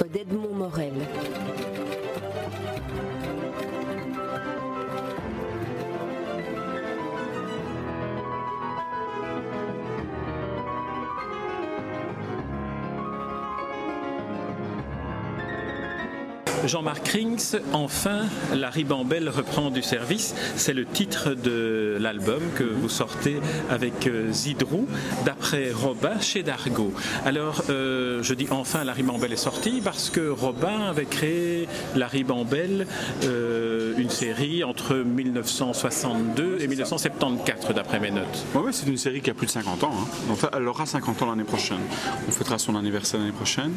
d'Edmond Morel. Jean-Marc Rings, enfin, la ribambelle reprend du service. C'est le titre de l'album que vous sortez avec euh, Zidrou, d'après Robin chez Dargaud. Alors, euh, je dis enfin, la ribambelle est sortie parce que Robin avait créé la ribambelle, euh, une série entre 1962 et 1974, d'après mes notes. Oui, c'est une série qui a plus de 50 ans. Hein. Elle aura 50 ans l'année prochaine. On fêtera son anniversaire l'année prochaine.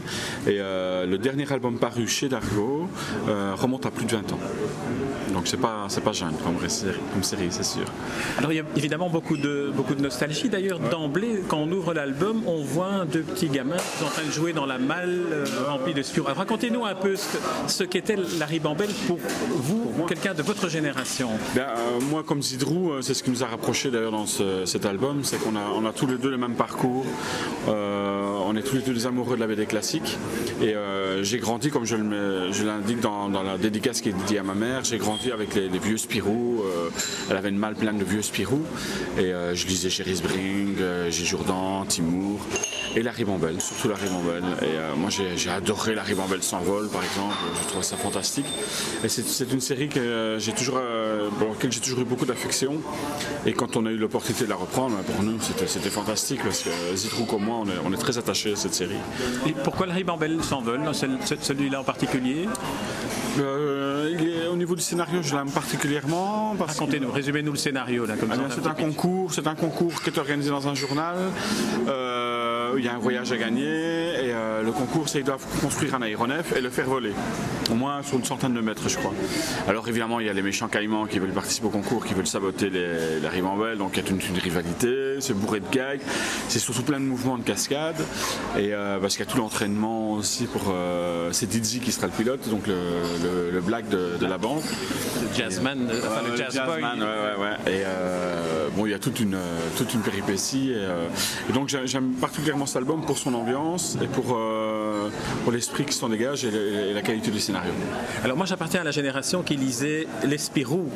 Et le dernier album paru chez Dargaud, euh, remonte à plus de 20 ans. Donc c'est pas c'est pas jeune comme, comme série, c'est sûr. Alors il y a évidemment beaucoup de beaucoup de nostalgie. D'ailleurs d'emblée, quand on ouvre l'album, on voit deux petits gamins en train de jouer dans la malle euh, remplie de spirou. Racontez-nous un peu ce, qu'était la ribambelle pour vous, quelqu'un de votre génération. Ben, euh, moi, comme Zidrou, c'est ce qui nous a rapprochés d'ailleurs dans cet album, c'est qu'on a on a tous les deux le même parcours. On est tous les deux des amoureux de la BD classique. Et j'ai grandi, comme je, l'indique dans, la dédicace qui est dédiée à ma mère, j'ai grandi avec les, vieux Spirou. Euh, elle avait une malle pleine de vieux Spirou. Et euh, je lisais Chéris Bring, euh, G. Jourdan, Timour et la ribambelle, surtout la ribambelle. Et moi j'ai adoré la ribambelle s'envole par exemple, je trouve ça fantastique. Et c'est une série que j'ai toujours, pour laquelle j'ai toujours eu beaucoup d'affection. Et quand on a eu l'opportunité de la reprendre, pour nous c'était fantastique parce que Zitrou comme moi on est, très attachés à cette série. Et pourquoi la ribambelle s'envole, celui-là en particulier? Au niveau du scénario, je l'aime particulièrement. Racontez-nous, résumez-nous le scénario. C'est un concours, c'est un concours qui est organisé dans un journal. Euh, il y a un voyage à gagner et euh, le concours, c'est qu'ils doivent construire un aéronef et le faire voler. Au moins sur une centaine de mètres, je crois. Alors évidemment, il y a les méchants caïmans qui veulent participer au concours, qui veulent saboter les, la ribambelle, donc il y a une, une rivalité, c'est bourré de gags, c'est surtout plein de mouvements de cascade, et euh, parce qu'il y a tout l'entraînement aussi pour. c'est Dizzy qui sera le pilote, donc le, black de, de la banque le jazzman, euh, enfin le jazz jazzman, ouais, ouais, ouais. Et euh, bon, il y a toute une, toute une péripétie. Et, euh, donc j'aime particulièrement cet album pour son ambiance et pour, pour l'esprit qui s'en dégage et, la qualité du scénario. Alors moi j'appartiens à la génération qui lisait l'Espirou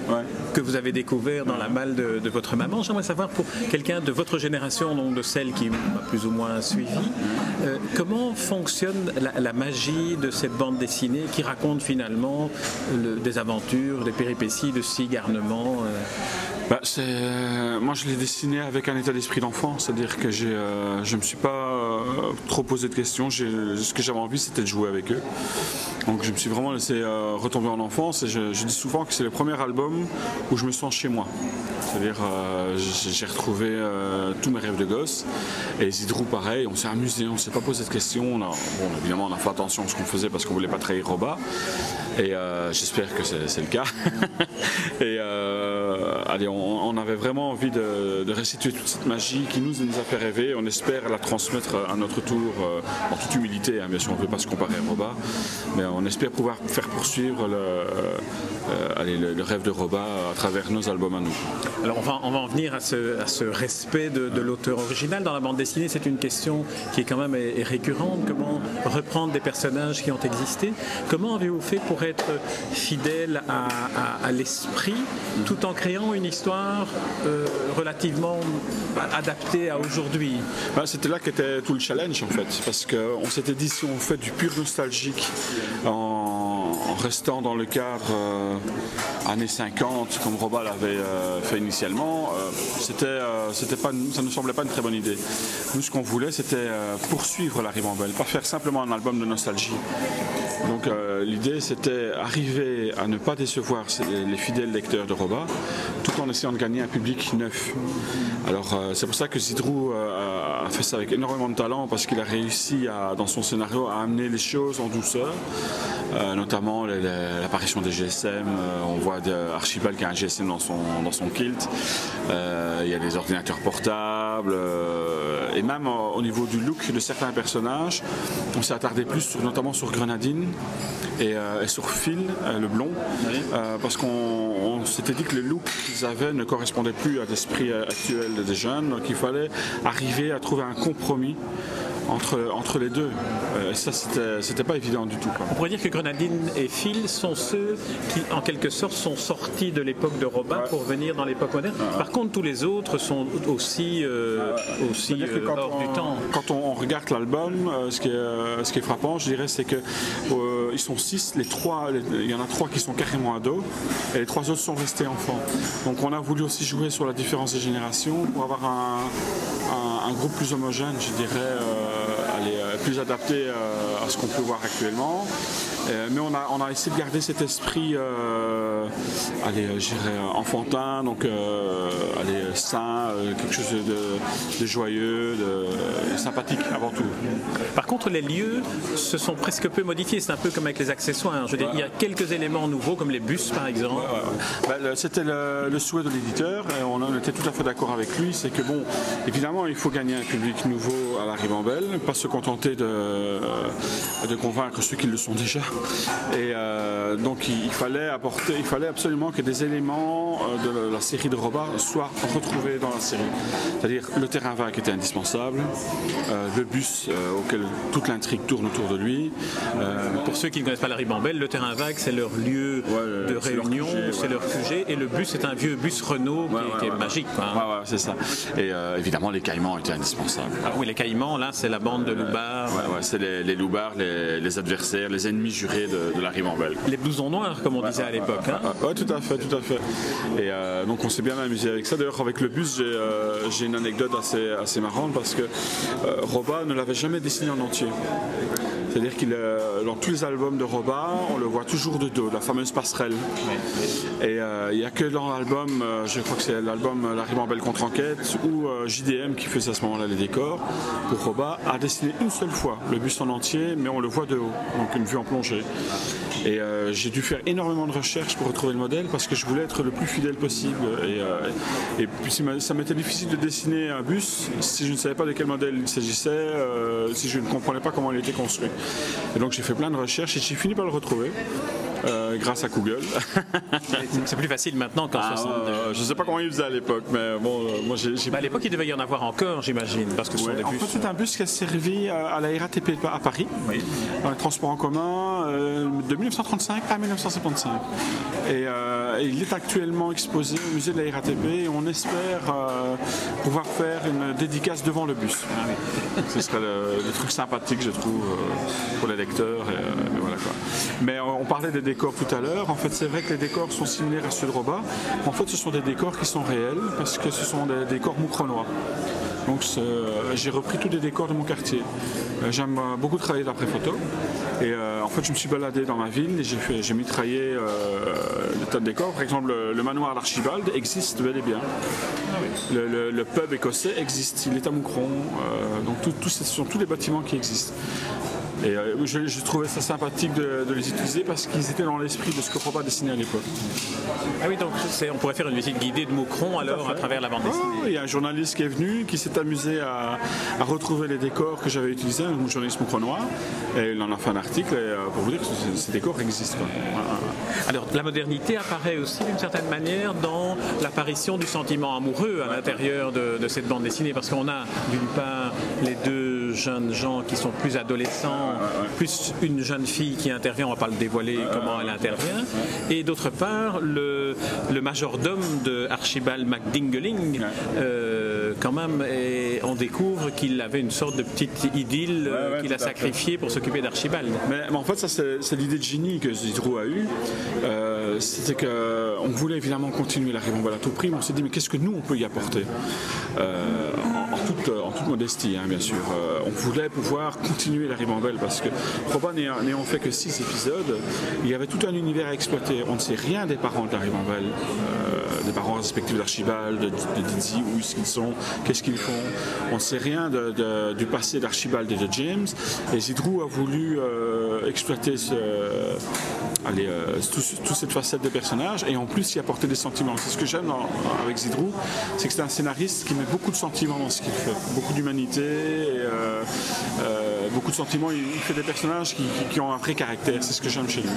que vous avez découvert dans la malle de, votre maman. J'aimerais savoir pour quelqu'un de votre génération, donc de celle qui m'a plus ou moins suivi, comment fonctionne la, magie de cette bande dessinée qui raconte finalement des aventures, des péripéties de six garnements euh. Bah, euh, Moi, je l'ai dessiné avec un état d'esprit d'enfant, c'est-à-dire que euh, je ne me suis pas trop posé de questions. Ce que j'avais envie, c'était de jouer avec eux. Donc, je me suis vraiment laissé retomber en enfance et je, dis souvent que c'est le premier album où je me sens chez moi. C'est-à-dire, j'ai retrouvé tous mes rêves de gosse. Et Zidrou, pareil, on s'est amusé, on ne s'est pas posé de questions. évidemment, on a fait attention à ce qu'on faisait parce qu'on ne voulait pas trahir Roba. Et j'espère que c'est le cas. et euh, allez, on, avait vraiment envie de, restituer toute cette magie qui nous, a fait rêver. On espère la transmettre à notre tour, euh, en toute humilité, hein, bien sûr, on ne veut pas se comparer à Roba, mais on espère pouvoir faire poursuivre le, euh, le, rêve de Roba à travers nos albums à nous. Alors on va, on va en venir à ce respect de, l'auteur original. Dans la bande dessinée, c'est une question qui est quand même récurrente. Comment reprendre des personnages qui ont existé? Comment avez-vous fait pour être fidèle à, l'esprit, tout en créant une histoire euh, relativement adaptée à aujourd'hui. Bah, c'était là qu'était tout le challenge en fait, parce qu'on s'était dit si on fait du pur nostalgique en, restant dans le cadre euh, années 50 comme Robal l'avait euh, fait initialement, c'était, ça ne semblait pas une très bonne idée. Nous ce qu'on voulait c'était poursuivre la ribambelle, pas faire simplement un album de nostalgie. Donc l'idée c'était arriver à ne pas décevoir les fidèles lecteurs de Roba, tout en essayant de gagner un public neuf. Alors euh, c'est pour ça que Zidrou euh, a fait ça avec énormément de talent, parce qu'il a réussi à, dans son scénario à amener les choses en douceur, euh, notamment l'apparition des GSM. on voit Archibald qui a un GSM dans son, dans son kilt. il y a des ordinateurs portables. et même au niveau du look de certains personnages, on s'est attardé plus notamment sur Grenadine et, sur Phil, le blond, parce qu'on s'était dit que le look qu'ils avaient ne correspondait plus à l'esprit actuel des jeunes, donc il fallait arriver à trouver un compromis entre, entre les deux. Euh, ça, c'était pas évident du tout. quoi. On pourrait dire que Grenadine et Phil sont ceux qui, en quelque sorte, sont sortis de l'époque de Robin pour venir dans l'époque moderne. Par contre, tous les autres sont aussi, euh, aussi euh, quand hors on, du temps. Quand on regarde l'album, euh, ce, qui est, ce qui est frappant, je dirais, c'est que euh, ils sont six. Les trois, il y en a trois qui sont carrément ados, et les trois autres sont restés enfants. Donc, on a voulu aussi jouer sur la différence des générations pour avoir un, groupe plus homogène, je dirais, euh, euh, plus adapté à ce qu'on peut voir actuellement. Euh, mais on a, on a essayé de garder cet esprit, euh, allez, euh, enfantin, donc allez, sain, quelque chose de, de joyeux, de, sympathique avant tout. Par contre, les lieux se sont presque peu modifiés. C'est un peu comme avec les accessoires. hein. Je veux dire, il y a quelques éléments nouveaux, comme les bus, par exemple. Bah, C'était le, le souhait de l'éditeur et on était tout à fait d'accord avec lui. C'est que bon, évidemment, il faut gagner un public nouveau à la ribambelle, pas se contenter de, de convaincre ceux qui le sont déjà. Et euh, donc il, il fallait apporter, il fallait absolument que des éléments euh, de la, série de Robin soient retrouvés dans la série. C'est-à-dire le terrain vague était indispensable, euh, le bus euh, auquel toute l'intrigue tourne autour de lui. Pour ceux qui ne connaissent pas la ribambelle, le terrain vague, c'est leur lieu Ouais, de c'est leur réunion, QG, c'est ouais. leur QG, et le bus est un vieux bus Renault qui, est- qui magique. hein. C'est ça. Et évidemment, les caïmans étaient indispensables. Ah oui, les caïmans, là, c'est la bande de Loubar. Ouais, ouais, c'est les, les loupards, les, les adversaires, les ennemis jurés de, de la ribambelle. Les blousons noirs, comme on disait à l'époque. hein. Oui, tout à fait, tout à fait. Et euh, donc on s'est bien amusé avec ça. D'ailleurs, avec le bus, j'ai euh, une anecdote assez, assez marrante parce que euh, Roba ne l'avait jamais dessiné en entier. C'est-à-dire qu'il euh, dans tous les albums de Roba, on le voit toujours de dos, la fameuse passerelle. Et euh, il n'y a que dans l'album, euh, je crois que c'est l'album La Ribambelle contre enquête, où euh, JDM, qui faisait à ce moment-là les décors, pour Roba, a dessiné une seule fois le bus en entier, mais on le voit de haut, donc une vue en plongée. Et euh, j'ai dû faire énormément de recherches pour retrouver le modèle parce que je voulais être le plus fidèle possible. Et, euh, puis ça m'était difficile de dessiner un bus si je ne savais pas de quel modèle il s'agissait, euh, si je ne comprenais pas comment il était construit. Et donc j'ai fait plein de recherches et j'ai fini par le retrouver. Euh, grâce à Google. C'est plus facile maintenant qu'en Ah, 62. euh, je ne sais pas comment il faisait à l'époque, mais bon, euh, moi j'ai. Bah, à l'époque, il devait y en avoir encore, j'imagine, parce que ce sont Ouais, des en bus. fait, c'est un bus qui a servi à la RATP à Paris, dans les transports en commun, euh, de 1935 à 1975. Et, euh, et il est actuellement exposé au musée de la RATP et on espère euh, pouvoir faire une dédicace devant le bus. Ce serait le, le truc sympathique, je trouve, euh, pour les lecteurs. Et, euh, et voilà, quoi. Mais on parlait des décors tout à l'heure. En fait, c'est vrai que les décors sont similaires à ceux de Roba. En fait, ce sont des décors qui sont réels parce que ce sont des décors moucronois. Donc euh, j'ai repris tous les décors de mon quartier. Euh, J'aime euh, beaucoup travailler d'après-photo. Et euh, en fait, je me suis baladé dans ma ville et j'ai mitraillé des tas de décors. Par exemple, le, le manoir d'Archibald existe bel et bien. Le, pub écossais existe, il est à Moucron. Donc tout- tout- ce sont tous les bâtiments qui existent. Et euh, je, je trouvais ça sympathique de, de les utiliser parce qu'ils étaient dans l'esprit de ce que Roba dessinait à l'époque. Ah oui, donc on pourrait faire une visite guidée de Moucron alors à travers la bande dessinée. Oh, il y a un journaliste qui est venu, qui s'est amusé à, à retrouver les décors que j'avais utilisés, un journaliste moucronois, et il en a fait un article euh, pour vous dire que ces, ces décors existent. Voilà. Alors la modernité apparaît aussi d'une certaine manière dans l'apparition du sentiment amoureux à l'intérieur de, de cette bande dessinée, parce qu'on a d'une part les deux jeunes gens qui sont plus adolescents, plus une jeune fille qui intervient, on va pas le dévoiler comment elle intervient, et d'autre part le, le majordome de Archibald McDingeling, euh, quand même, et on découvre qu'il avait une sorte de petite idylle euh, Ouais, ouais, qu'il a sacrifiée pour s'occuper d'Archibald. Mais, mais en fait, ça, c'est l'idée de génie que Zidrou a eue. Euh, C'était qu'on voulait évidemment continuer la ribambelle à tout prix, mais on s'est dit, mais qu'est-ce que nous, on peut y apporter? Euh, en, en toute, en toute modestie, hein, bien sûr. Euh, on voulait pouvoir continuer la ribambelle parce que Robin n'ayant n'ayant fait que six épisodes, il y avait tout un univers à exploiter. On ne sait rien des parents de la ribambelle, euh, des parents respectifs d'Archibald, de, de Dizzy, où ils sont, qu'est-ce qu'ils font. On ne sait rien du passé d'Archibald et de James. Et Zidrou a voulu euh, exploiter ce, allez, euh, toute cette facette des personnages et en plus y apporter des sentiments. C'est ce que j'aime avec Zidrou, c'est que c'est un scénariste qui met beaucoup de sentiments dans ce qu'il fait, beaucoup d'humanité, euh, euh, beaucoup de sentiments. Il, fait des personnages qui, ont un vrai caractère, c'est ce que j'aime chez lui.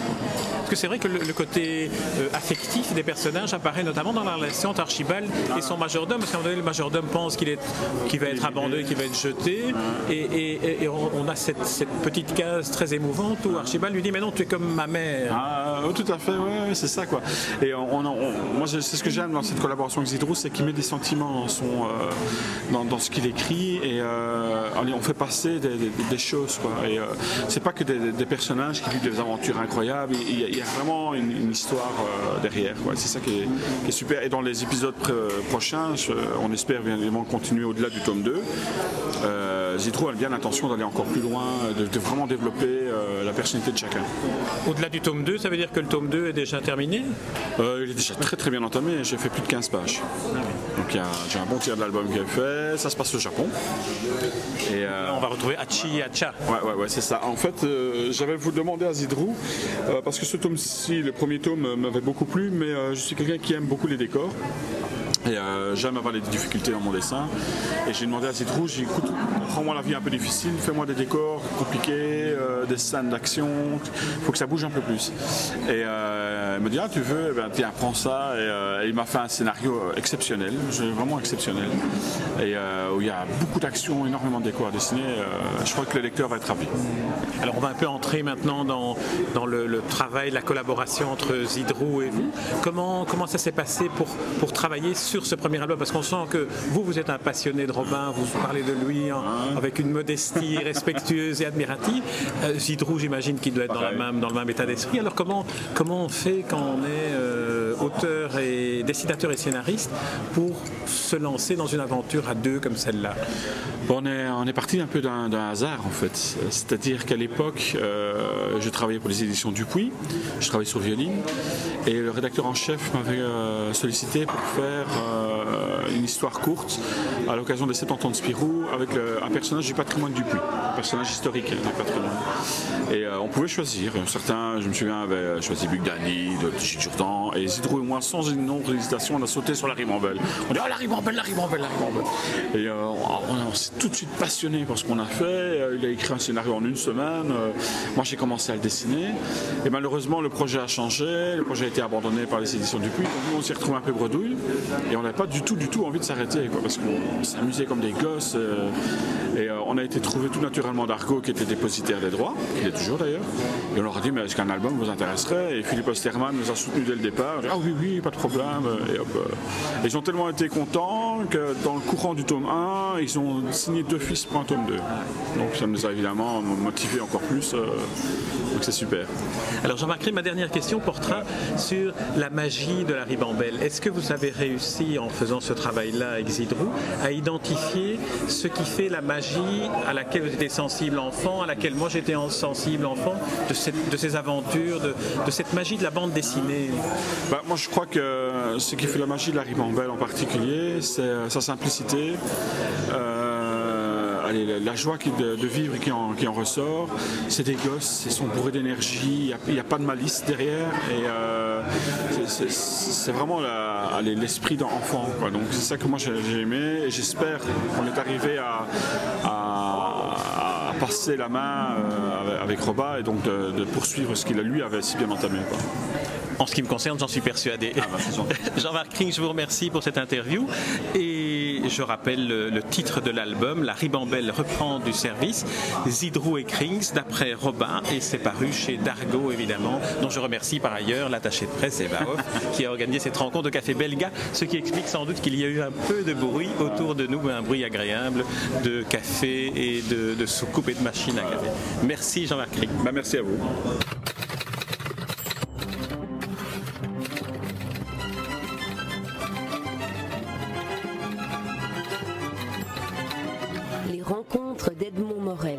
Parce que c'est vrai que le, côté affectif des personnages apparaît notamment dans la relation entre Archibald et son majordome, parce qu'à un moment donné, le majordome pense qu'il va être abandonné, qu'il va être jeté, et, on, a cette, cette petite case très émouvante où Archibald lui dit Mais non, tu es comme ma mère. Ah, tout à fait, ouais, c'est ça quoi. Et on, moi, c'est ce que j'aime dans cette collaboration avec Zidrou, c'est qu'il met des sentiments dans, son, euh, dans, ce qu'il écrit et euh, on fait passer des, choses quoi. Et euh, c'est pas que des, personnages qui vivent des aventures incroyables, il y a, vraiment une, histoire derrière. C'est ça qui est, super. Et dans les épisodes prochains, on espère bien évidemment continuer au-delà du tome 2. Zidrou a bien l'intention d'aller encore plus loin, de, vraiment développer la personnalité de chacun. Au-delà du tome 2, ça veut dire que le tome 2 est déjà terminé? Euh, Il est déjà très très bien entamé, j'ai fait plus de 15 pages. Donc j'ai un bon tiers de l'album qui est fait, ça se passe au Japon. Et euh, on va retrouver Hachi Hacha. Ouais, ouais, ouais, c'est ça. En fait, euh, j'avais vous demander à Zidrou, parce que ce tome-ci, le premier tome m'avait beaucoup plu, mais je suis quelqu'un qui aime beaucoup les décors. Et euh, j'aime avoir des difficultés dans mon dessin. Et j'ai demandé à Citrou, j'ai écoute, prends-moi la vie un peu difficile, fais-moi des décors compliqués, euh, des scènes d'action, il faut que ça bouge un peu plus. Et euh, il me dit, ah tu veux, eh ben, tiens, prends ça. Et, il m'a fait un scénario exceptionnel, vraiment exceptionnel. Et où il y a beaucoup d'action, énormément de décors à dessiner. je crois que le lecteur va être ravi. Alors on va un peu entrer maintenant dans, dans le, travail, la collaboration entre Zidrou et vous. Comment, comment ça s'est passé pour, pour travailler sur ce premier album Parce qu'on sent que vous, vous êtes un passionné de Robin, vous parlez de lui avec une modestie respectueuse et admirative. Euh, Zidrou, j'imagine qu'il doit être dans, la même, dans le même état d'esprit. Alors comment, comment on fait quand on est euh, auteur et dessinateur et scénariste pour se lancer dans une aventure à deux comme celle-là on est, on est parti un peu d'un hasard en fait. C'est-à-dire qu'à l'époque, euh, je travaillais pour les éditions Dupuis, je travaillais sur Violine, et le rédacteur en chef m'avait sollicité pour faire euh, une histoire courte à l'occasion des 70 ans de Spirou avec un personnage du patrimoine du Puy, un personnage historique du patrimoine. Et euh, on pouvait choisir. Certains, je me souviens, avaient choisi Bugdani, de Gilles Jourdan, et Zidrou et moi, sans une nombre d'hésitation, on a sauté sur la ribambelle. On dit Oh la ribambelle, la ribambelle, la ribambelle. Et euh, on, s'est tout de suite passionné par ce qu'on a fait. Il a écrit un scénario en une semaine. Moi, j'ai commencé à le dessiner. Et malheureusement, le projet a changé. Le projet a été abandonné par les éditions du Puy. Donc nous, on s'est retrouvé un peu bredouille. Et on n'avait pas du tout, du tout envie de s'arrêter, parce qu'on s'amusait comme des gosses. Euh, et euh, on a été trouvé tout naturellement d'Argo, qui était dépositaire des droits, il est toujours d'ailleurs. Et on leur a dit, mais est-ce qu'un album vous intéresserait? Et Philippe Osterman nous a soutenu dès le départ. Ah oui, oui, pas de problème. Et. Euh. ils ont tellement été contents que dans le courant du tome 1, ils ont signé deux fils pour un tome 2. Donc ça nous a évidemment motivé encore plus. donc c'est super. Alors Jean-Marc, ma dernière question portera sur la magie de la ribambelle. Est-ce que vous avez réussi, en faisant ce travail-là avec Zidrou, à identifier ce qui fait la magie à laquelle vous étiez sensible enfant, à laquelle moi j'étais sensible enfant, de, ces aventures, de, cette magie de la bande dessinée? Bah, Moi je crois que ce qui fait la magie de la ribambelle en particulier, c'est euh, sa simplicité. Euh, la joie de, vivre qui en, ressort, c'est des gosses, ils sont bourrés d'énergie, il n'y a, pas de malice derrière. Et euh, c'est vraiment l'esprit d'enfant. Donc c'est ça que moi j'ai aimé et j'espère qu'on est arrivé à, passer la main avec Roba et donc de, poursuivre ce qu'il a lui avait si bien entamé. En ce qui me concerne, j'en suis persuadé. Ah bah, Jean-Marc Kring, je vous remercie pour cette interview. Et je rappelle le, titre de l'album, La ribambelle reprend du service, Zidrou et Krings, d'après Robin, et c'est paru chez Dargo, évidemment, dont je remercie par ailleurs l'attaché de presse Eva Hoff, qui a organisé cette rencontre de Café Belga, ce qui explique sans doute qu'il y a eu un peu de bruit autour de nous, un bruit agréable de café et de, de soucoupe et de machine à café. Merci Jean-Marc Kring. Bah, merci à vous. d'Edmond Morel.